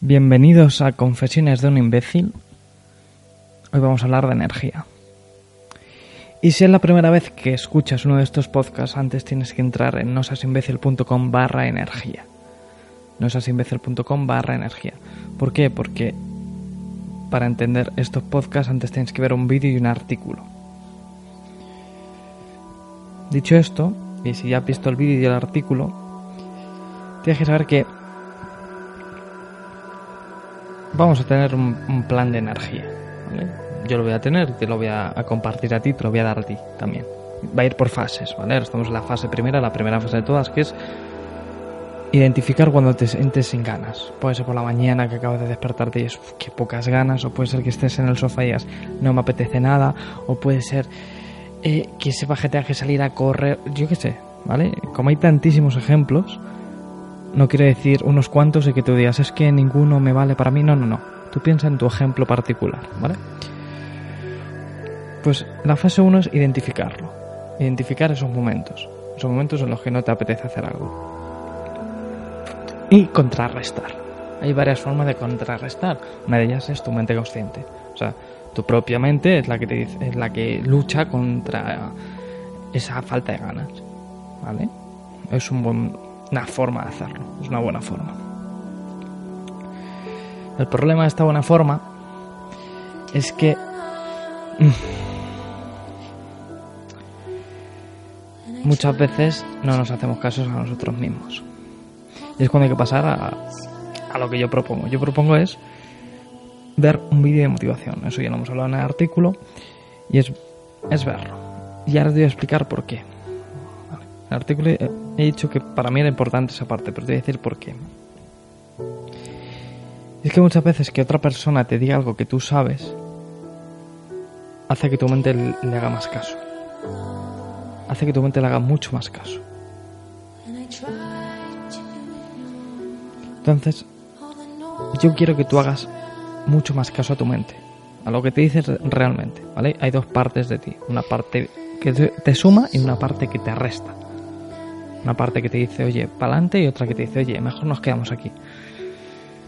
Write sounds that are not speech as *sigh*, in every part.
Bienvenidos a Confesiones de un imbécil. Hoy vamos a hablar de energía. Y si es la primera vez que escuchas uno de estos podcasts, antes tienes que entrar en nosasimbécil.com barra energía. nosasimbécil.com barra energía. ¿Por qué? Porque para entender estos podcasts antes tienes que ver un vídeo y un artículo. Dicho esto, y si ya has visto el vídeo y el artículo, tienes que saber que vamos a tener un, plan de energía. Yo lo voy a tener, te lo voy a, compartir a ti, te lo voy a dar a ti también. Va a ir por fases, ¿vale? Estamos en la fase primera, la primera fase de todas, que es identificar cuando te sientes sin ganas. Puede ser por la mañana que acabas de despertarte y es que pocas ganas, o puede ser que estés en el sofá y digas no me apetece nada, o puede ser eh, que sepas que tengas que salir a correr, yo qué sé, ¿vale? Como hay tantísimos ejemplos, no quiere decir unos cuantos y que tú digas es que ninguno me vale para mí. No, no, no. Tú piensa en tu ejemplo particular, ¿vale? Pues la fase 1 es identificarlo. Identificar esos momentos. Esos momentos en los que no te apetece hacer algo. Y contrarrestar. Hay varias formas de contrarrestar. Una de ellas es tu mente consciente. O sea, tu propia mente es la que te es la que lucha contra esa falta de ganas. ¿Vale? Es un buen una forma de hacerlo, es una buena forma. El problema de esta buena forma es que mm, muchas veces no nos hacemos caso a nosotros mismos. Y es cuando hay que pasar a, a lo que yo propongo. Yo propongo es ver un vídeo de motivación. Eso ya lo hemos hablado en el artículo. Y es, es verlo. Y ahora te voy a explicar por qué el artículo he dicho que para mí era importante esa parte, pero te voy a decir por qué. Es que muchas veces que otra persona te diga algo que tú sabes, hace que tu mente le haga más caso. Hace que tu mente le haga mucho más caso. Entonces, yo quiero que tú hagas mucho más caso a tu mente, a lo que te dices realmente, ¿vale? Hay dos partes de ti, una parte que te suma y una parte que te resta. Una parte que te dice, oye, pa'lante y otra que te dice, oye, mejor nos quedamos aquí.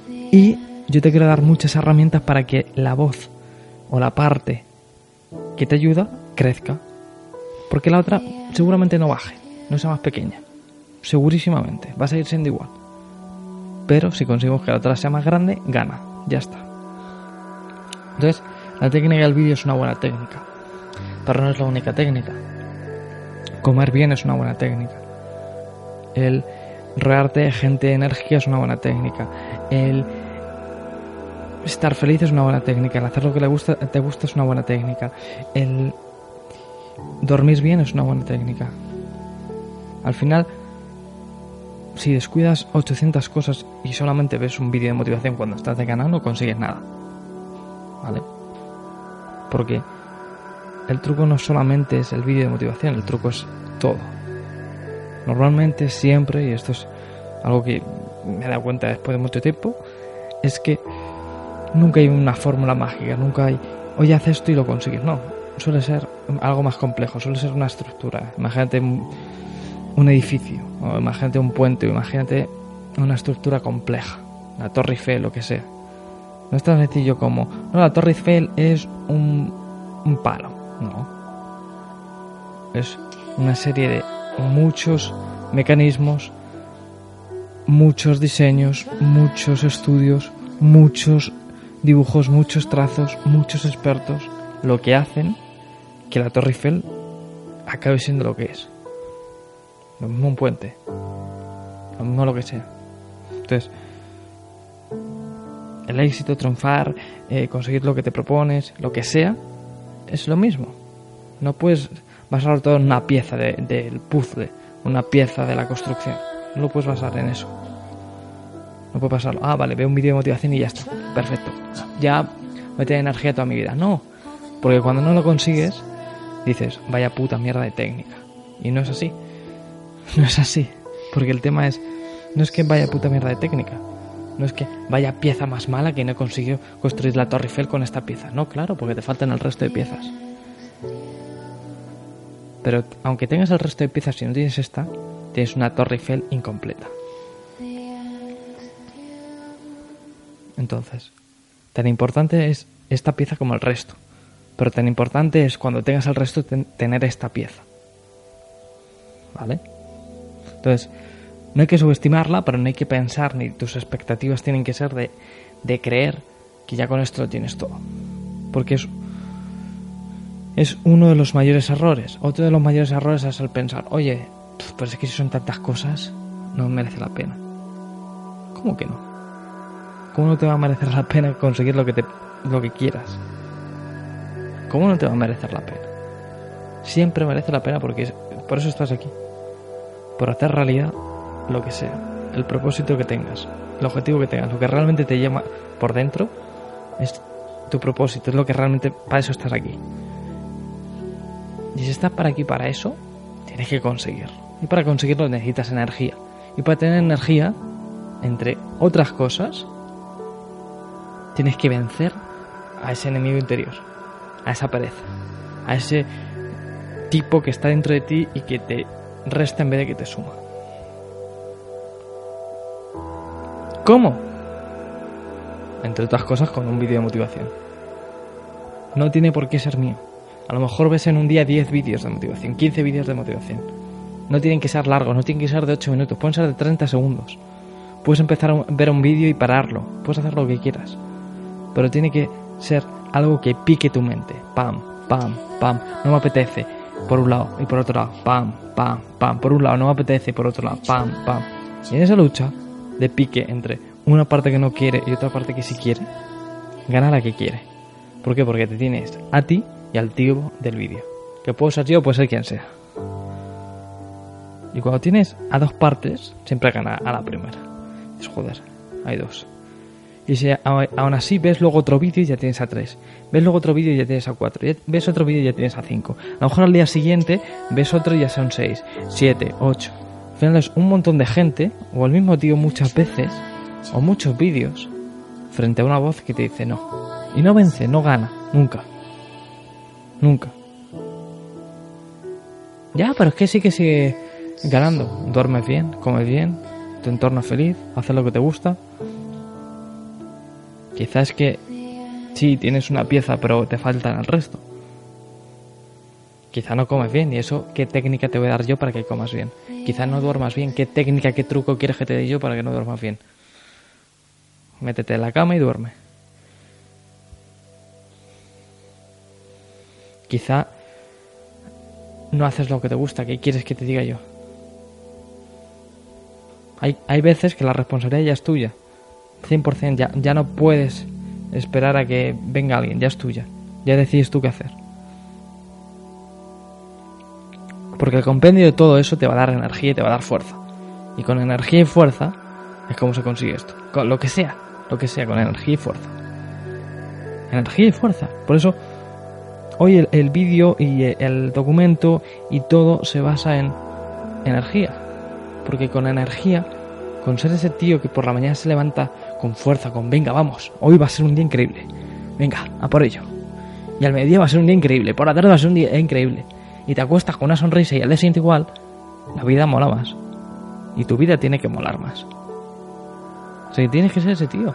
Y yo te quiero dar muchas herramientas para que la voz o la parte que te ayuda crezca. Porque la otra seguramente no baje, no sea más pequeña. Segurísimamente, va a seguir siendo igual. Pero si conseguimos que la otra sea más grande, gana. Ya está. Entonces, la técnica del vídeo es una buena técnica. Pero no es la única técnica. Comer bien es una buena técnica. El rodearte de gente enérgica es una buena técnica. El estar feliz es una buena técnica. El hacer lo que le gusta, te gusta es una buena técnica. El dormir bien es una buena técnica. Al final, si descuidas 800 cosas y solamente ves un vídeo de motivación cuando estás de canal, no consigues nada. ¿Vale? Porque el truco no solamente es el vídeo de motivación, el truco es todo. Normalmente siempre, y esto es algo que me he dado cuenta después de mucho tiempo, es que nunca hay una fórmula mágica, nunca hay, oye, haz esto y lo consigues. No, suele ser algo más complejo, suele ser una estructura. Imagínate un edificio, o imagínate un puente, o imagínate una estructura compleja, la Torre Eiffel, lo que sea. No es tan sencillo como, no, la Torre Eiffel es un, un palo, no. Es una serie de muchos mecanismos, muchos diseños, muchos estudios, muchos dibujos, muchos trazos, muchos expertos, lo que hacen que la Torre Eiffel acabe siendo lo que es. Lo mismo un puente, lo mismo lo que sea. Entonces, el éxito, triunfar, eh, conseguir lo que te propones, lo que sea, es lo mismo. No puedes basar todo en una pieza del puzzle, una pieza de la construcción. No lo puedes basar en eso. No puede pasarlo. Ah, vale, veo un vídeo de motivación y ya está. Perfecto. Ya me tiene energía toda mi vida. No. Porque cuando no lo consigues, dices, vaya puta mierda de técnica. Y no es así. *laughs* No es así. Porque el tema es, no es que vaya puta mierda de técnica. No es que vaya pieza más mala que no consiguió construir la Torre Eiffel con esta pieza. No, claro, porque te faltan el resto de piezas. Pero aunque tengas el resto de piezas y no tienes esta, tienes una Torre Eiffel incompleta. Entonces, tan importante es esta pieza como el resto. Pero tan importante es cuando tengas el resto tener esta pieza. ¿Vale? Entonces, no hay que subestimarla, pero no hay que pensar ni tus expectativas tienen que ser de, de creer que ya con esto lo tienes todo. Porque es, es uno de los mayores errores. Otro de los mayores errores es el pensar, oye, pues es que si son tantas cosas, no merece la pena. ¿Cómo que no? ¿Cómo no te va a merecer la pena conseguir lo que, te, lo que quieras? ¿Cómo no te va a merecer la pena? Siempre merece la pena porque por eso estás aquí. Por hacer realidad lo que sea. El propósito que tengas. El objetivo que tengas. Lo que realmente te llama por dentro es tu propósito. Es lo que realmente... Para eso estás aquí. Y si estás para aquí para eso, tienes que conseguirlo. Y para conseguirlo necesitas energía. Y para tener energía, entre otras cosas, tienes que vencer a ese enemigo interior, a esa pereza, a ese tipo que está dentro de ti y que te resta en vez de que te suma. ¿Cómo? Entre otras cosas con un vídeo de motivación. No tiene por qué ser mío. A lo mejor ves en un día 10 vídeos de motivación, 15 vídeos de motivación. No tienen que ser largos, no tienen que ser de 8 minutos, pueden ser de 30 segundos. Puedes empezar a ver un vídeo y pararlo, puedes hacer lo que quieras pero tiene que ser algo que pique tu mente. Pam, pam, pam. No me apetece por un lado y por otro lado. Pam, pam, pam. Por un lado no me apetece, por otro lado. Pam, pam. Y en esa lucha de pique entre una parte que no quiere y otra parte que sí quiere, gana la que quiere. ¿Por qué? Porque te tienes a ti y al tío del vídeo. Que puedo ser yo, puede ser quien sea. Y cuando tienes a dos partes, siempre gana a la primera. Es joder, hay dos. Y si aún así ves luego otro vídeo y ya tienes a 3. Ves luego otro vídeo y ya tienes a 4. Ves otro vídeo y ya tienes a 5. A lo mejor al día siguiente ves otro y ya son 6, 7, 8. Al final es un montón de gente, o el mismo tío muchas veces, o muchos vídeos, frente a una voz que te dice no. Y no vence, no gana, nunca. Nunca. Ya, pero es que sí que sigue ganando. Duermes bien, comes bien, tu entorno es feliz, haces lo que te gusta. Quizás que sí, tienes una pieza, pero te faltan el resto. Quizá no comes bien y eso, ¿qué técnica te voy a dar yo para que comas bien? Quizá no duermas bien, ¿qué técnica, qué truco quieres que te dé yo para que no duermas bien? Métete en la cama y duerme. Quizá no haces lo que te gusta, ¿qué quieres que te diga yo? Hay, hay veces que la responsabilidad ya es tuya. 100%, ya, ya no puedes esperar a que venga alguien, ya es tuya. Ya decides tú qué hacer. Porque el compendio de todo eso te va a dar energía y te va a dar fuerza. Y con energía y fuerza es como se consigue esto. Con lo que sea, lo que sea, con energía y fuerza. Energía y fuerza. Por eso, hoy el, el vídeo y el documento y todo se basa en energía. Porque con energía, con ser ese tío que por la mañana se levanta con fuerza, con venga, vamos, hoy va a ser un día increíble. Venga, a por ello. Y al mediodía va a ser un día increíble, por la tarde va a ser un día increíble. Y te acuestas con una sonrisa y al día siguiente igual, la vida mola más. Y tu vida tiene que molar más. O sea, que tienes que ser ese tío.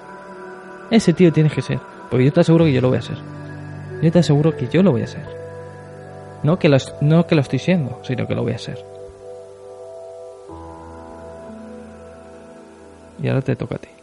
Ese tío tienes que ser. Porque yo te aseguro que yo lo voy a ser. Yo te aseguro que yo lo voy a ser. No que lo, no que lo estoy siendo, sino que lo voy a ser. Y ahora te toca a ti.